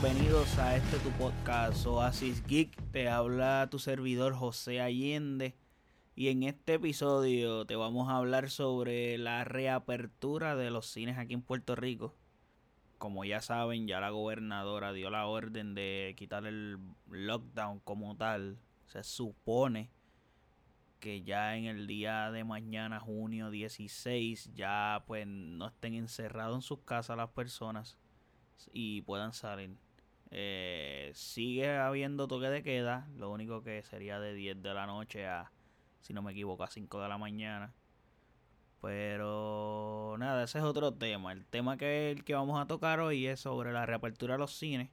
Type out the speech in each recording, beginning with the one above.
bienvenidos a este tu podcast Oasis Geek. Te habla tu servidor José Allende. Y en este episodio te vamos a hablar sobre la reapertura de los cines aquí en Puerto Rico. Como ya saben, ya la gobernadora dio la orden de quitar el lockdown como tal. Se supone que ya en el día de mañana, junio 16, ya pues no estén encerrados en sus casas las personas y puedan salir. Eh, sigue habiendo toque de queda, lo único que sería de 10 de la noche a, si no me equivoco, a 5 de la mañana. Pero nada, ese es otro tema. El tema que, el que vamos a tocar hoy es sobre la reapertura de los cines.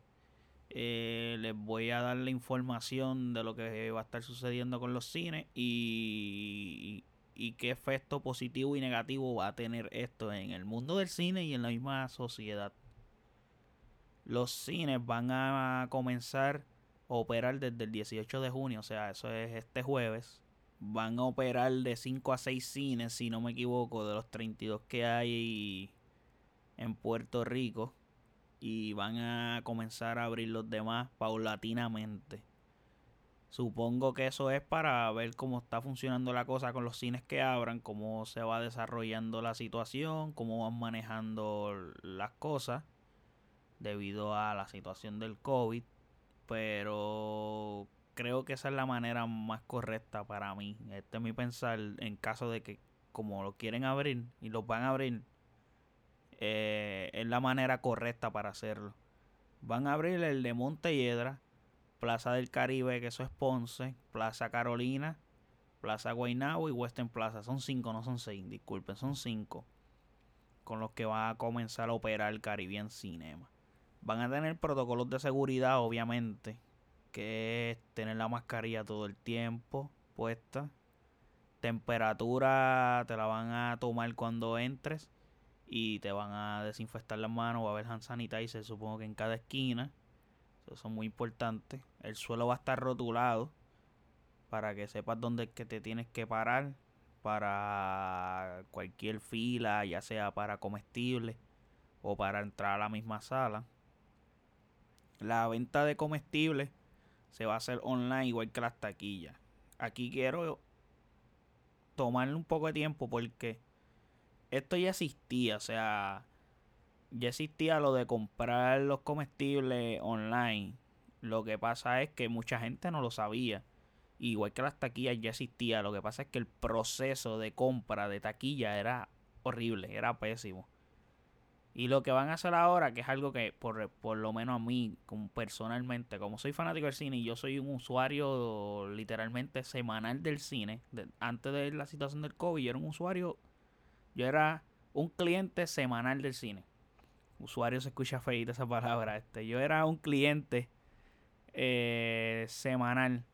Eh, les voy a dar la información de lo que va a estar sucediendo con los cines y, y qué efecto positivo y negativo va a tener esto en el mundo del cine y en la misma sociedad. Los cines van a comenzar a operar desde el 18 de junio, o sea, eso es este jueves. Van a operar de 5 a 6 cines, si no me equivoco, de los 32 que hay en Puerto Rico. Y van a comenzar a abrir los demás paulatinamente. Supongo que eso es para ver cómo está funcionando la cosa con los cines que abran, cómo se va desarrollando la situación, cómo van manejando las cosas debido a la situación del COVID, pero creo que esa es la manera más correcta para mí. Este es mi pensar en caso de que como lo quieren abrir y lo van a abrir, eh, es la manera correcta para hacerlo. Van a abrir el de Montelledra, Plaza del Caribe, que eso es Ponce, Plaza Carolina, Plaza Guaynabo y Western Plaza. Son cinco, no son seis, disculpen, son cinco. Con los que va a comenzar a operar el Caribbean Cinema. Van a tener protocolos de seguridad, obviamente, que es tener la mascarilla todo el tiempo puesta. Temperatura te la van a tomar cuando entres y te van a desinfectar las manos. Va a haber hand sanitizer, supongo que en cada esquina. Eso es muy importante. El suelo va a estar rotulado para que sepas dónde que te tienes que parar para cualquier fila, ya sea para comestibles o para entrar a la misma sala. La venta de comestibles se va a hacer online igual que las taquillas. Aquí quiero tomarle un poco de tiempo porque esto ya existía, o sea, ya existía lo de comprar los comestibles online. Lo que pasa es que mucha gente no lo sabía. Igual que las taquillas ya existía. Lo que pasa es que el proceso de compra de taquilla era horrible, era pésimo. Y lo que van a hacer ahora, que es algo que por, por lo menos a mí, como personalmente, como soy fanático del cine y yo soy un usuario literalmente semanal del cine, antes de la situación del COVID, yo era un usuario, yo era un cliente semanal del cine. Usuario se escucha feita esa palabra. Este, yo era un cliente eh, semanal.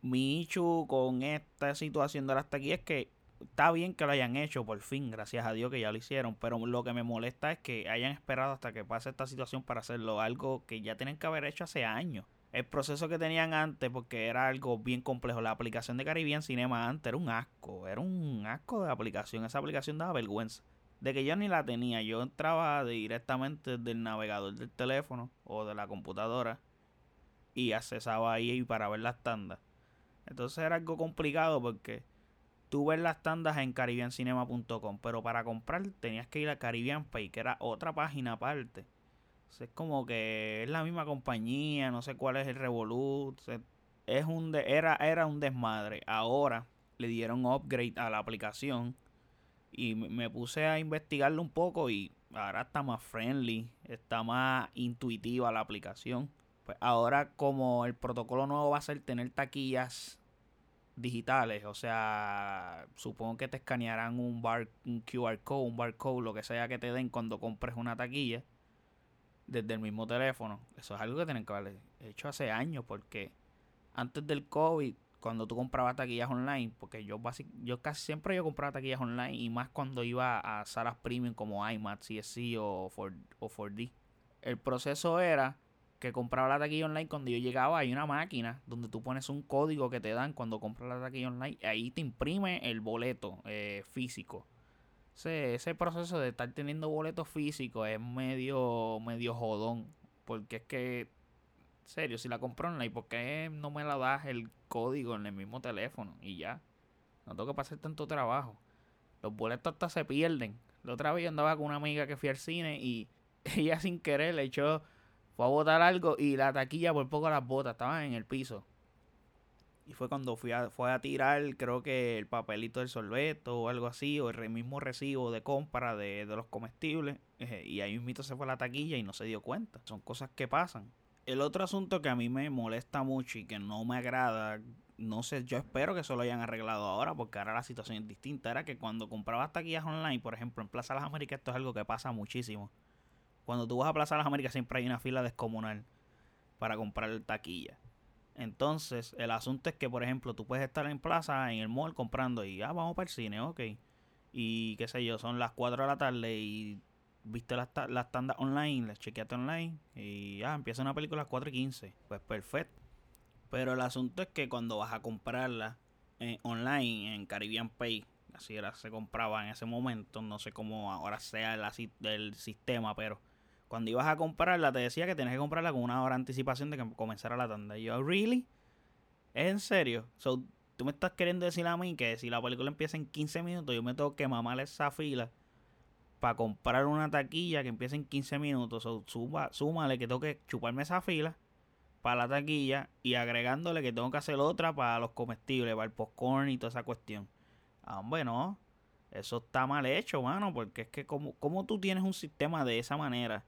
Mi con esta situación de las taquillas es que está bien que lo hayan hecho por fin, gracias a Dios que ya lo hicieron, pero lo que me molesta es que hayan esperado hasta que pase esta situación para hacerlo, algo que ya tienen que haber hecho hace años. El proceso que tenían antes, porque era algo bien complejo, la aplicación de Caribbean Cinema antes era un asco, era un asco de aplicación, esa aplicación daba vergüenza. De que yo ni la tenía, yo entraba directamente del navegador del teléfono o de la computadora y accesaba ahí para ver las tandas. Entonces era algo complicado porque tú ves las tandas en caribbeancinema.com, pero para comprar tenías que ir a Caribbean Pay, que era otra página aparte. es como que es la misma compañía, no sé cuál es el Revolut. es un era, era un desmadre. Ahora le dieron upgrade a la aplicación y me puse a investigarlo un poco y ahora está más friendly, está más intuitiva la aplicación. Pues ahora como el protocolo nuevo va a ser tener taquillas digitales, o sea, supongo que te escanearán un, bar, un QR code, un barcode, lo que sea que te den cuando compres una taquilla desde el mismo teléfono. Eso es algo que tienen que haber hecho hace años, porque antes del COVID, cuando tú comprabas taquillas online, porque yo, yo casi siempre yo compraba taquillas online y más cuando iba a salas premium como IMAX, CSC o, 4, o 4D. El proceso era que compraba la taquilla online, cuando yo llegaba hay una máquina donde tú pones un código que te dan cuando compras la taquilla online, y ahí te imprime el boleto eh, físico. Ese, ese proceso de estar teniendo boletos físicos es medio, medio jodón, porque es que, serio, si la compro online, ¿por qué no me la das el código en el mismo teléfono? Y ya, no tengo que pasar tanto trabajo. Los boletos hasta se pierden. La otra vez yo andaba con una amiga que fui al cine y ella sin querer le echó, fue a botar algo y la taquilla por poco las botas, estaban en el piso. Y fue cuando fui a, fue a tirar, creo que el papelito del sorbeto o algo así, o el mismo recibo de compra de, los comestibles. y ahí mismo se fue a la taquilla y no se dio cuenta. Son cosas que pasan. El otro asunto que a mí me molesta mucho y que no me agrada, no sé, yo espero que eso lo hayan arreglado ahora, porque ahora la situación es distinta. Era que cuando comprabas taquillas online, por ejemplo, en Plaza Las Américas, esto es algo que pasa muchísimo. Cuando tú vas a Plaza Las Américas siempre hay una fila descomunal para comprar taquilla. Entonces, el asunto es que, por ejemplo, tú puedes estar en plaza, en el mall, comprando y, ah, vamos para el cine, ok. Y qué sé yo, son las 4 de la tarde y viste las, las tandas online, las chequeaste online y ah, empieza una película a las 4 y 15. Pues perfecto. Pero el asunto es que cuando vas a comprarla eh, online en Caribbean Pay, así era, se compraba en ese momento, no sé cómo ahora sea el, el sistema, pero cuando ibas a comprarla, te decía que tenías que comprarla con una hora de anticipación de que comenzara la tanda. Y yo, ¿really? ¿Es en serio? So, tú me estás queriendo decir a mí que si la película empieza en 15 minutos, yo me tengo que mamar esa fila para comprar una taquilla que empieza en 15 minutos. So, súmale que tengo que chuparme esa fila para la taquilla y agregándole que tengo que hacer otra para los comestibles, para el popcorn y toda esa cuestión. Ah, bueno, eso está mal hecho, mano, porque es que como, como tú tienes un sistema de esa manera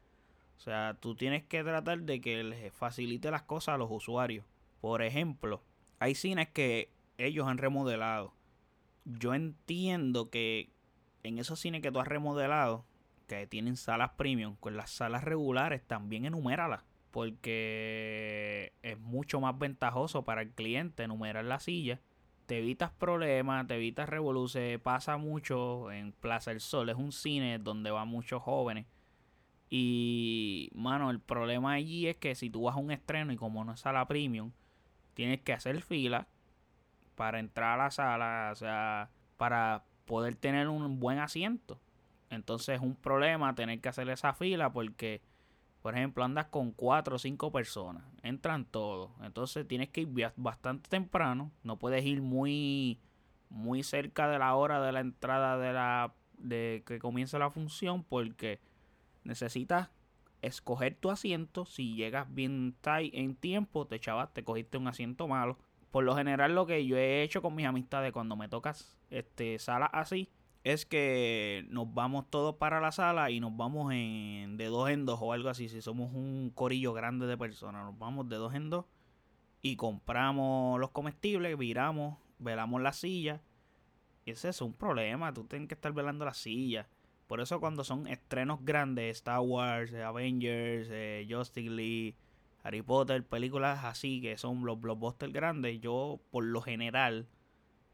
o sea, tú tienes que tratar de que les facilite las cosas a los usuarios. Por ejemplo, hay cines que ellos han remodelado. Yo entiendo que en esos cines que tú has remodelado, que tienen salas premium, con las salas regulares también enuméralas. Porque es mucho más ventajoso para el cliente enumerar la silla. Te evitas problemas, te evitas revoluciones. Pasa mucho en Plaza del Sol. Es un cine donde van muchos jóvenes y, mano, el problema allí es que si tú vas a un estreno y como no es sala premium, tienes que hacer fila para entrar a la sala, o sea, para poder tener un buen asiento. Entonces es un problema tener que hacer esa fila porque, por ejemplo, andas con cuatro o cinco personas, entran todos. Entonces tienes que ir bastante temprano, no puedes ir muy, muy cerca de la hora de la entrada de la de que comience la función porque necesitas escoger tu asiento. Si llegas bien tight en tiempo, te chavas, te cogiste un asiento malo. Por lo general, lo que yo he hecho con mis amistades cuando me tocas este, sala así, es que nos vamos todos para la sala y nos vamos en, de dos en dos o algo así. Si somos un corillo grande de personas, nos vamos de dos en dos y compramos los comestibles, viramos, velamos la silla. Ese es un problema, tú tienes que estar velando la silla. Por eso cuando son estrenos grandes, Star Wars, eh, Avengers, eh, Justice League, Harry Potter, películas así que son los blockbusters grandes, yo por lo general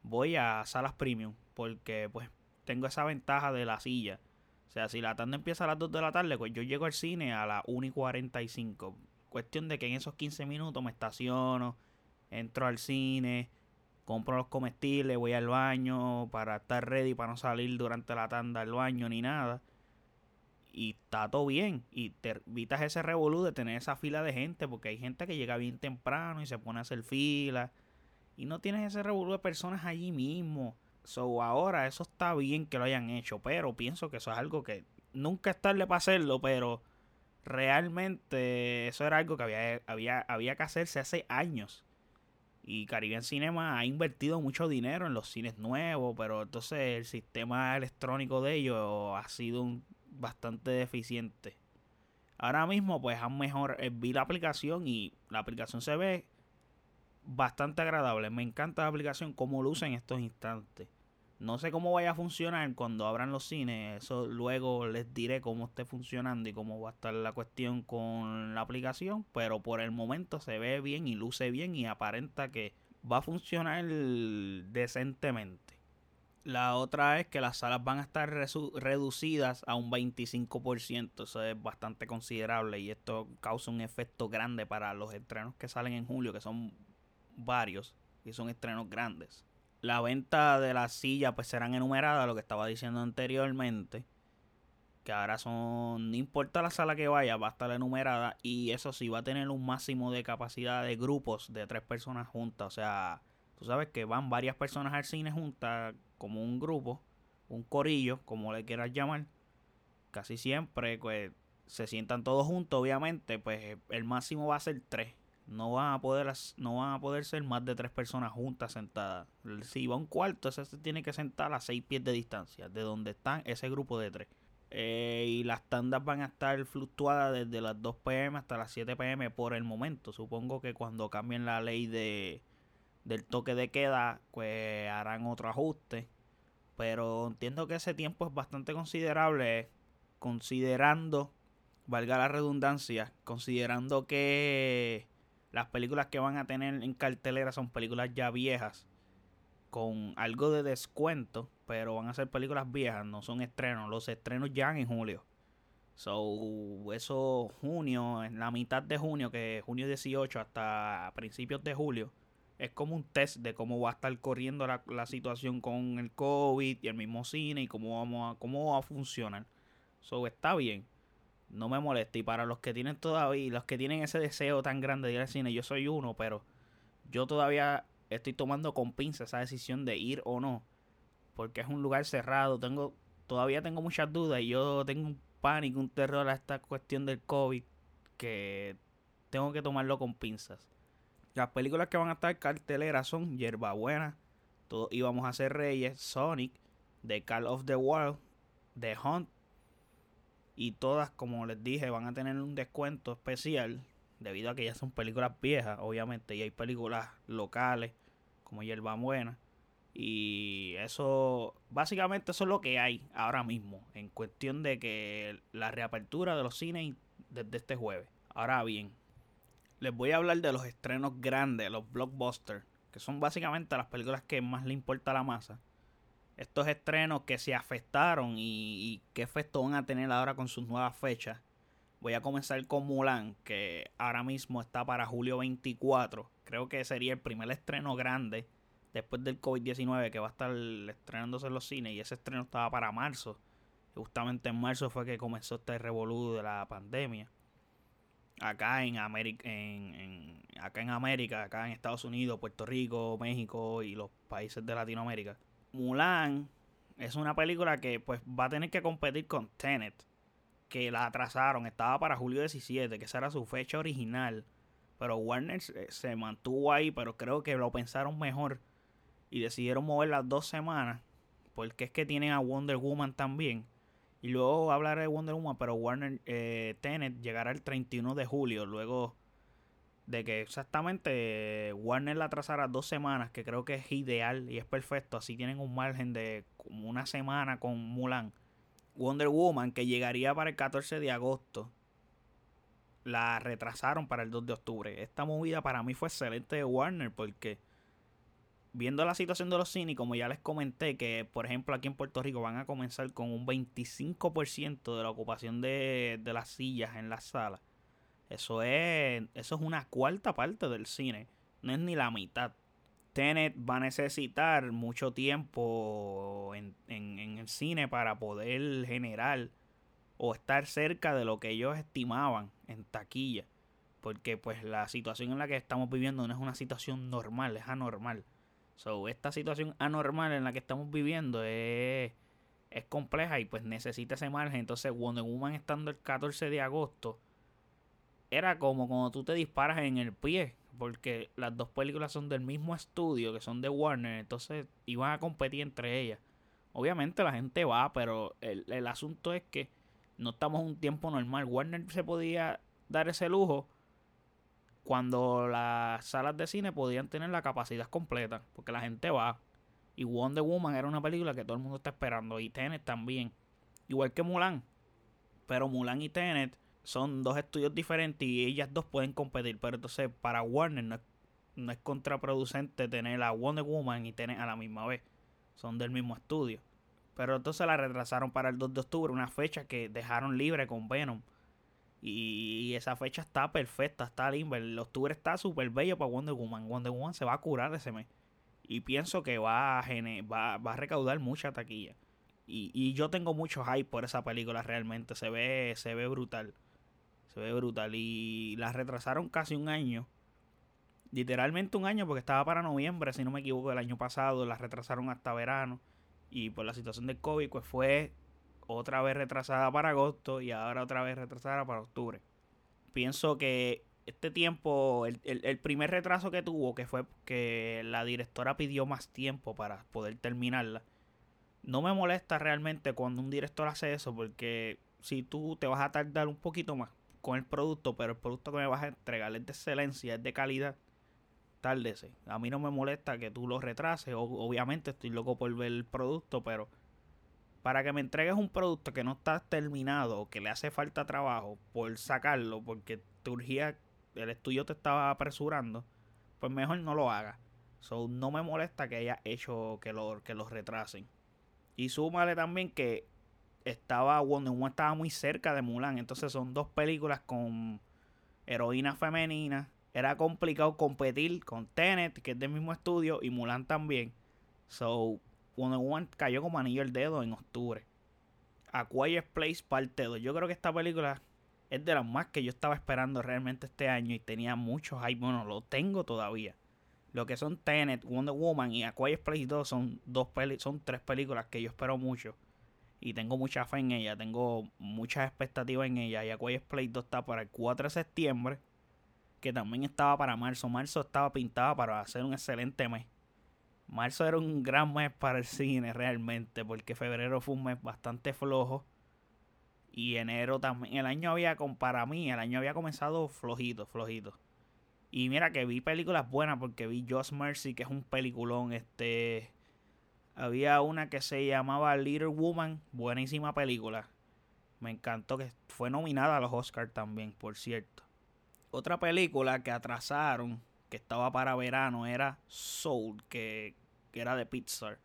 voy a salas premium porque pues tengo esa ventaja de la silla. O sea, si la tanda empieza a las 2 de la tarde, pues yo llego al cine a las 1 y 45. Cuestión de que en esos 15 minutos me estaciono, entro al cine, compro los comestibles, voy al baño para estar ready, para no salir durante la tanda al baño ni nada. Y está todo bien. Y te evitas ese revolú de tener esa fila de gente, porque hay gente que llega bien temprano y se pone a hacer fila. Y no tienes ese revolú de personas allí mismo. So ahora eso está bien que lo hayan hecho, pero pienso que eso es algo que nunca es tarde para hacerlo, pero realmente eso era algo que había, había, había que hacerse hace años. Y Caribbean Cinema ha invertido mucho dinero en los cines nuevos, pero entonces el sistema electrónico de ellos ha sido bastante deficiente. Ahora mismo, pues han mejor. Eh, vi la aplicación y la aplicación se ve bastante agradable. Me encanta la aplicación, cómo luce en estos instantes. No sé cómo vaya a funcionar cuando abran los cines. Eso luego les diré cómo esté funcionando y cómo va a estar la cuestión con la aplicación. Pero por el momento se ve bien y luce bien y aparenta que va a funcionar decentemente. La otra es que las salas van a estar reducidas a un 25%. Eso es bastante considerable y esto causa un efecto grande para los estrenos que salen en julio, que son varios y son estrenos grandes la venta de las sillas pues serán enumeradas, lo que estaba diciendo anteriormente. que ahora son, no importa la sala que vaya, va a estar enumerada y eso sí va a tener un máximo de capacidad de grupos de tres personas juntas, o sea, tú sabes que van varias personas al cine juntas como un grupo, un corillo, como le quieras llamar, casi siempre pues se sientan todos juntos, obviamente, pues el máximo va a ser tres. No van a poder no van a poder ser más de tres personas juntas sentadas. Si va un cuarto, ese se tiene que sentar a seis pies de distancia de donde están ese grupo de tres. Eh, y las tandas van a estar fluctuadas desde las 2 pm hasta las 7 pm por el momento. Supongo que cuando cambien la ley de del toque de queda, pues harán otro ajuste. Pero entiendo que ese tiempo es bastante considerable, considerando, valga la redundancia, considerando que las películas que van a tener en cartelera son películas ya viejas, con algo de descuento pero van a ser películas viejas, no son estrenos. Los estrenos ya en julio. So, eso junio, en la mitad de junio, que junio 18 hasta principios de julio, es como un test de cómo va a estar corriendo la, situación con el COVID y el mismo cine y cómo, vamos a, cómo va a funcionar. So, está bien. No me molesta. Y para los que tienen todavía, los que tienen ese deseo tan grande de ir al cine, yo soy uno, pero yo todavía estoy tomando con pinza esa decisión de ir o no porque es un lugar cerrado. Tengo, todavía tengo muchas dudas y yo tengo un pánico, un terror a esta cuestión del COVID que tengo que tomarlo con pinzas. Las películas que van a estar carteleras son Yerbabuena, Todos íbamos a ser reyes, Sonic, The Call of the World, The Hunt. Y todas, como les dije, van a tener un descuento especial debido a que ya son películas viejas, obviamente, y hay películas locales como Yerba Buena y eso, básicamente eso es lo que hay ahora mismo, en cuestión de que la reapertura de los cines desde este jueves. Ahora bien, les voy a hablar de los estrenos grandes, los blockbusters, que son básicamente las películas que más le importa a la masa. Estos estrenos que se afectaron y, qué efecto van a tener ahora con sus nuevas fechas. Voy a comenzar con Mulan, que ahora mismo está para julio 24. Creo que sería el primer estreno grande después del COVID-19 que va a estar estrenándose en los cines y ese estreno estaba para marzo. Justamente en marzo fue que comenzó este revolú de la pandemia. Acá en América, en, acá en América, acá en Estados Unidos, Puerto Rico, México y los países de Latinoamérica. Mulan es una película que pues va a tener que competir con Tenet, que la atrasaron, estaba para julio 17, que esa era su fecha original. Pero Warner se mantuvo ahí, pero creo que lo pensaron mejor y decidieron mover las dos semanas porque es que tienen a Wonder Woman también. Y luego hablaré de Wonder Woman, pero Warner eh, Tenet llegará el 31 de julio, luego de que exactamente Warner la trazara dos semanas, que creo que es ideal y es perfecto. Así tienen un margen de como una semana con Mulan. Wonder Woman, que llegaría para el 14 de agosto, la retrasaron para el 2 de octubre. Esta movida para mí fue excelente de Warner porque viendo la situación de los cines, como ya les comenté, que por ejemplo aquí en Puerto Rico van a comenzar con un 25% de la ocupación de, las sillas en la sala. Eso es, eso es una cuarta parte del cine, no es ni la mitad. Tenet va a necesitar mucho tiempo en, en el cine para poder generar o estar cerca de lo que ellos estimaban en taquilla. Porque pues la situación en la que estamos viviendo no es una situación normal, es anormal. So, esta situación anormal en la que estamos viviendo es, es compleja y pues necesita ese margen. Entonces, Wonder Woman estando el 14 de agosto, era como cuando tú te disparas en el pie, porque las dos películas son del mismo estudio, que son de Warner, entonces iban a competir entre ellas. Obviamente la gente va, pero el, el asunto es que no estamos en un tiempo normal. Warner se podía dar ese lujo cuando las salas de cine podían tener la capacidad completa, porque la gente va. Y Wonder Woman era una película que todo el mundo está esperando, y Tenet también, igual que Mulan. Pero Mulan y Tenet son dos estudios diferentes y ellas dos pueden competir, pero entonces para Warner no es, no es contraproducente tener a Wonder Woman y Tenet a la misma vez. Son del mismo estudio. Pero entonces la retrasaron para el 2 de octubre, una fecha que dejaron libre con Venom. Y esa fecha está perfecta, está limba. El octubre está súper bello para Wonder Woman. Wonder Woman se va a curar ese mes. Y pienso que va a, va, va a recaudar mucha taquilla. Y, y yo tengo mucho hype por esa película realmente. Se ve, se ve brutal. Se ve brutal. Y la retrasaron casi un año. Literalmente un año porque estaba para noviembre, si no me equivoco, del año pasado. La retrasaron hasta verano. Y por la situación del COVID, pues fue otra vez retrasada para agosto y ahora otra vez retrasada para octubre. Pienso que este tiempo, el, el, primer retraso que tuvo, que fue que la directora pidió más tiempo para poder terminarla, no me molesta realmente cuando un director hace eso, porque si tú te vas a tardar un poquito más con el producto, pero el producto que me vas a entregar es de excelencia, es de calidad, tárdese. A mí no me molesta que tú lo retrases, obviamente estoy loco por ver el producto, pero para que me entregues un producto que no está terminado que le hace falta trabajo por sacarlo, porque te urgía el estudio te estaba apresurando, pues mejor no lo haga. So, no me molesta que haya hecho que lo, que retrasen. Y súmale también que estaba Wonder Woman estaba muy cerca de Mulan. Entonces son dos películas con heroínas femeninas. Era complicado competir con Tenet, que es del mismo estudio, y Mulan también. So, Wonder Woman cayó como anillo el dedo en octubre. A Place parte 2. Yo creo que esta película es de las más que yo estaba esperando realmente este año y tenía muchos hype. Bueno, lo tengo todavía. Lo que son Tenet, Wonder Woman y A Place 2 son, dos peli son tres películas que yo espero mucho. Y tengo mucha fe en ella, tengo muchas expectativas en ella. Y A Quiet Place 2 está para el 4 de septiembre, que también estaba para marzo. Marzo estaba pintado para hacer un excelente mes. Marzo era un gran mes para el cine realmente, porque febrero fue un mes bastante flojo y enero también. El año había, para mí, el año había comenzado flojito, flojito. Y mira que vi películas buenas porque vi Just Mercy, que es un peliculón. Este. Había una que se llamaba Little Woman, buenísima película. Me encantó que fue nominada a los Oscars también, por cierto. Otra película que atrasaron, que estaba para verano, era Soul, que, que era de Pixar.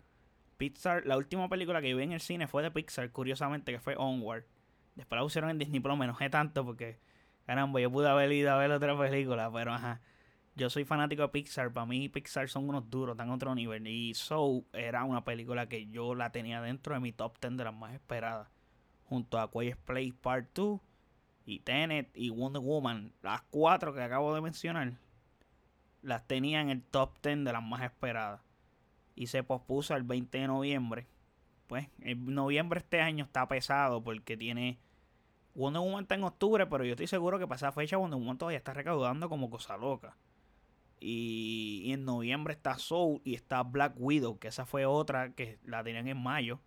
Pixar, la última película que vi en el cine fue de Pixar, curiosamente, que fue Onward. Después la pusieron en Disney Plus, me enojé tanto porque, caramba, yo pude haber ido a ver otra película, pero ajá. Yo soy fanático de Pixar, para mí Pixar son unos duros, están a otro nivel. Y Soul era una película que yo la tenía dentro de mi top 10 de las más esperadas. Junto a Quiet Place Part 2 y Tenet y Wonder Woman. Las cuatro que acabo de mencionar, las tenía en el top 10 de las más esperadas. Y se pospuso el 20 de noviembre pues en noviembre este año está pesado porque tiene Wonder Woman está en octubre, pero yo estoy seguro que para esa fecha Wonder Woman todavía está recaudando como cosa loca. Y, en noviembre está Soul y está Black Widow, que esa fue otra que la tenían en mayo,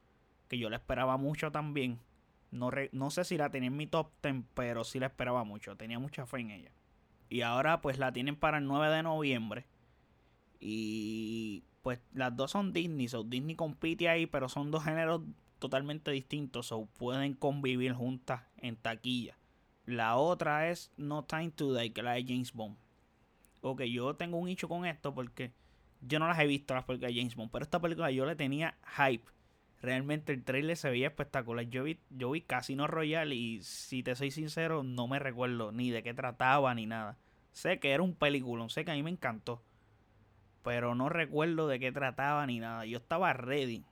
que yo la esperaba mucho también. No, no sé si la tenía en mi top 10, pero sí la esperaba mucho, tenía mucha fe en ella. Y ahora pues la tienen para el 9 de noviembre. Y pues las dos son Disney, so Disney compite ahí, pero son dos géneros totalmente distintos, o pueden convivir juntas en taquilla. La otra es No Time to Die, que la de James Bond. Ok, yo tengo un hecho con esto porque yo no las he visto las películas de James Bond, pero esta película yo le tenía hype. Realmente el trailer se veía espectacular. Yo vi, yo vi Casino Royale y si te soy sincero, no me recuerdo ni de qué trataba ni nada. Sé que era un película, sé que a mí me encantó pero no recuerdo de qué trataba ni nada. Yo estaba ready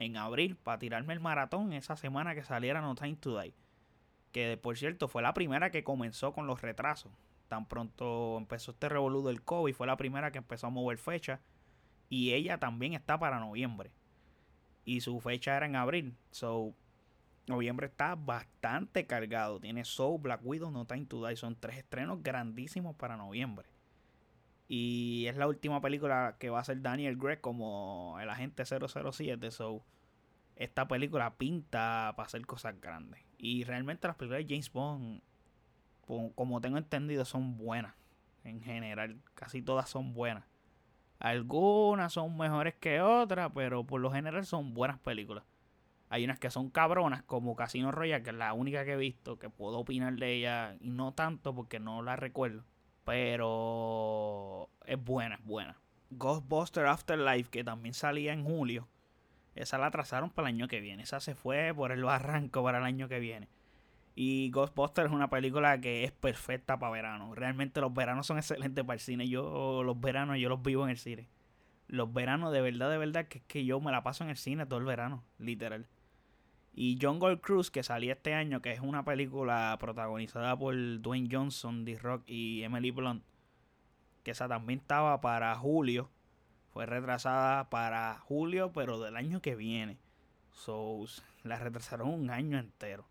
en abril para tirarme el maratón esa semana que saliera No Time to Die. Que por cierto fue la primera que comenzó con los retrasos. Tan pronto empezó este revoludo del COVID, fue la primera que empezó a mover fecha. Y ella también está para noviembre. Y su fecha era en abril. So, noviembre está bastante cargado. Tiene Soul, Black Widow, No Time to Die. Son tres estrenos grandísimos para noviembre. Y es la última película que va a ser Daniel Gregg como el agente 007. So, esta película pinta para hacer cosas grandes. Y realmente las películas de James Bond, como tengo entendido, son buenas. En general, casi todas son buenas. Algunas son mejores que otras, pero por lo general son buenas películas. Hay unas que son cabronas, como Casino Royale, que es la única que he visto, que puedo opinar de ella, y no tanto porque no la recuerdo. Pero es buena, es buena. Ghostbuster Afterlife, que también salía en julio. Esa la trazaron para el año que viene. Esa se fue por el barranco para el año que viene. Y Ghostbusters es una película que es perfecta para verano. Realmente los veranos son excelentes para el cine. Yo los veranos yo los vivo en el cine. Los veranos de verdad, de verdad, que es que yo me la paso en el cine todo el verano, literal. Y Jungle Cruise, que salía este año, que es una película protagonizada por Dwayne Johnson, D-Rock y Emily Blunt, que esa también estaba para julio. Fue retrasada para julio, pero del año que viene. So, la retrasaron un año entero.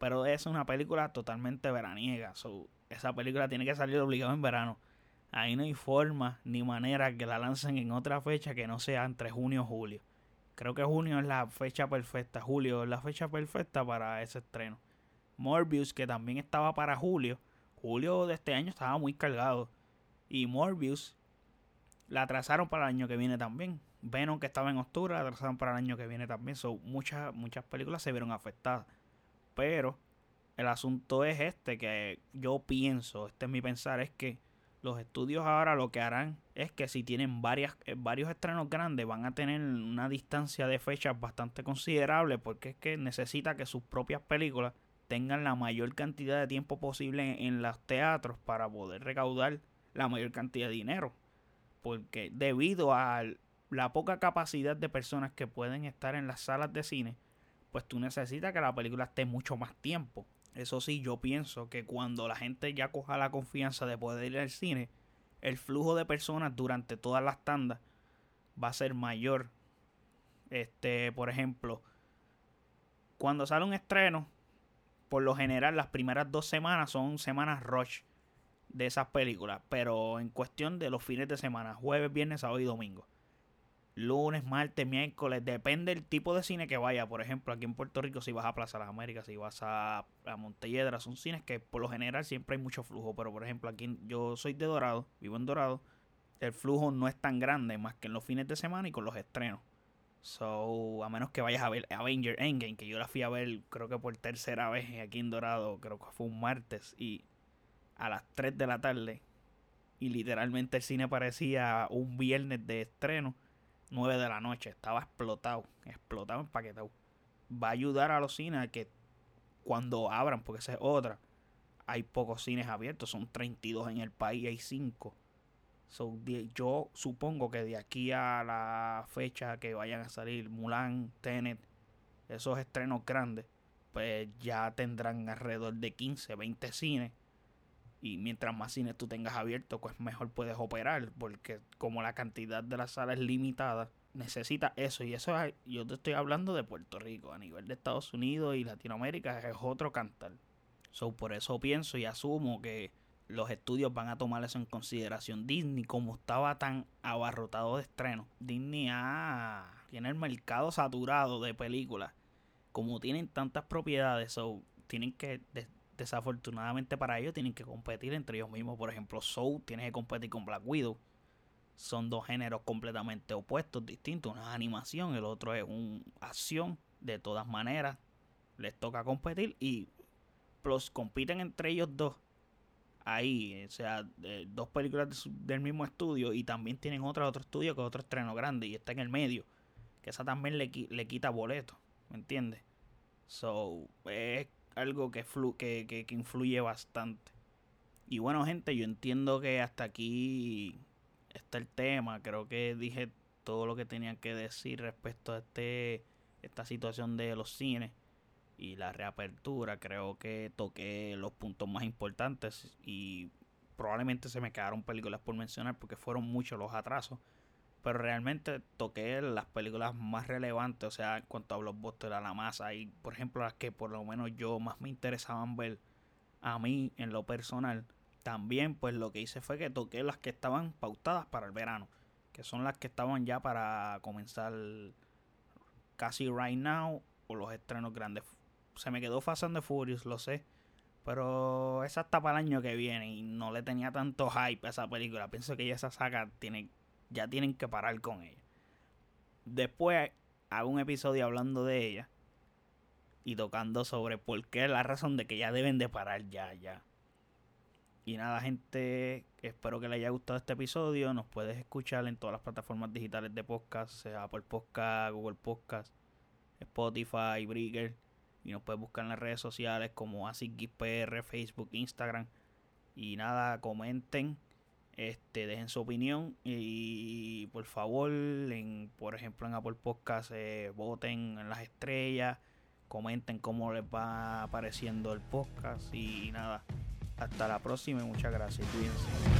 Pero es una película totalmente veraniega. Esa película tiene que salir obligado en verano. Ahí no hay forma ni manera que la lancen en otra fecha que no sea entre junio y julio. Creo que junio es la fecha perfecta. Julio es la fecha perfecta para ese estreno. Morbius, que también estaba para julio. Julio de este año estaba muy cargado. Y Morbius la atrasaron para el año que viene también. Venom, que estaba en octubre, la atrasaron para el año que viene también. Muchas, muchas películas se vieron afectadas. Pero el asunto es este, que yo pienso, este es mi pensar, es que los estudios ahora lo que harán es que si tienen varias, eh, varios estrenos grandes van a tener una distancia de fechas bastante considerable porque es que necesita que sus propias películas tengan la mayor cantidad de tiempo posible en los teatros para poder recaudar la mayor cantidad de dinero. Porque debido a la poca capacidad de personas que pueden estar en las salas de cine, pues tú necesitas que la película esté mucho más tiempo. Eso sí, yo pienso que cuando la gente ya coja la confianza de poder ir al cine, el flujo de personas durante todas las tandas va a ser mayor. Este, por ejemplo, cuando sale un estreno, por lo general las primeras dos semanas son semanas rush de esas películas, pero en cuestión de los fines de semana, jueves, viernes, sábado y domingo lunes, martes, miércoles, depende del tipo de cine que vaya. Por ejemplo, aquí en Puerto Rico, si vas a Plaza las Américas, si vas a, a son cines que por lo general siempre hay mucho flujo. Pero por ejemplo, aquí yo soy de Dorado, vivo en Dorado, el flujo no es tan grande más que en los fines de semana y con los estrenos. So, a menos que vayas a ver Avenger Endgame, que yo la fui a ver creo que por tercera vez aquí en Dorado, creo que fue un martes y a las 3 de la tarde. Y literalmente el cine parecía un viernes de estreno 9 de la noche. Estaba explotado, explotado, empaquetado. Va a ayudar a los cines a que cuando abran, porque esa es otra, hay pocos cines abiertos, son 32 en el país, hay 5. yo supongo que de aquí a la fecha que vayan a salir Mulan, Tenet, esos estrenos grandes, pues ya tendrán alrededor de 15, 20 cines y mientras más cines tú tengas abiertos, pues mejor puedes operar, porque como la cantidad de las salas es limitada, necesita eso. Y eso yo te estoy hablando de Puerto Rico, a nivel de Estados Unidos y Latinoamérica es otro cantar. So, por eso pienso y asumo que los estudios van a tomar eso en consideración. Disney, como estaba tan abarrotado de estreno, Disney tiene el mercado saturado de películas. Como tienen tantas propiedades, so, tienen que desafortunadamente para ellos tienen que competir entre ellos mismos. Por ejemplo, Soul tiene que competir con Black Widow. Son dos géneros completamente opuestos, distintos. Una es animación, el otro es una acción. De todas maneras, les toca competir y plus compiten entre ellos dos. Ahí, o sea, dos películas del mismo estudio y también tienen otra otro estudio que otro estreno grande y está en el medio. Que esa también le, le quita boleto, ¿me entiendes? So, es algo que, que, influye bastante. Y bueno, gente, yo entiendo que hasta aquí está el tema. Creo que dije todo lo que tenía que decir respecto a este esta situación de los cines y la reapertura. Creo que toqué los puntos más importantes y probablemente se me quedaron películas por mencionar porque fueron muchos los atrasos. Pero realmente toqué las películas más relevantes, o sea, en cuanto a blockbuster, a la masa, y por ejemplo las que por lo menos yo más me interesaban ver a mí en lo personal. También pues lo que hice fue que toqué las que estaban pautadas para el verano, que son las que estaban ya para comenzar casi right now o los estrenos grandes. Se me quedó Fast and Furious, lo sé. Pero esa está para el año que viene y no le tenía tanto hype a esa película. Pienso que ya esa saga tiene ya tienen que parar con ella. Después hago un episodio hablando de ella y tocando sobre por qué la razón de que ya deben de parar ya, ya. Y nada, gente, espero que les haya gustado este episodio. Nos puedes escuchar en todas las plataformas digitales de podcast, sea por Podcast, Google Podcast, Spotify, Breaker. Y nos puedes buscar en las redes sociales como ASICGPR, Facebook, Instagram. Y nada, comenten este, dejen su opinión y por favor, en, por ejemplo en Apple Podcast, eh, voten en las estrellas, comenten cómo les va apareciendo el podcast y nada. Hasta la próxima y muchas gracias. Cuídense.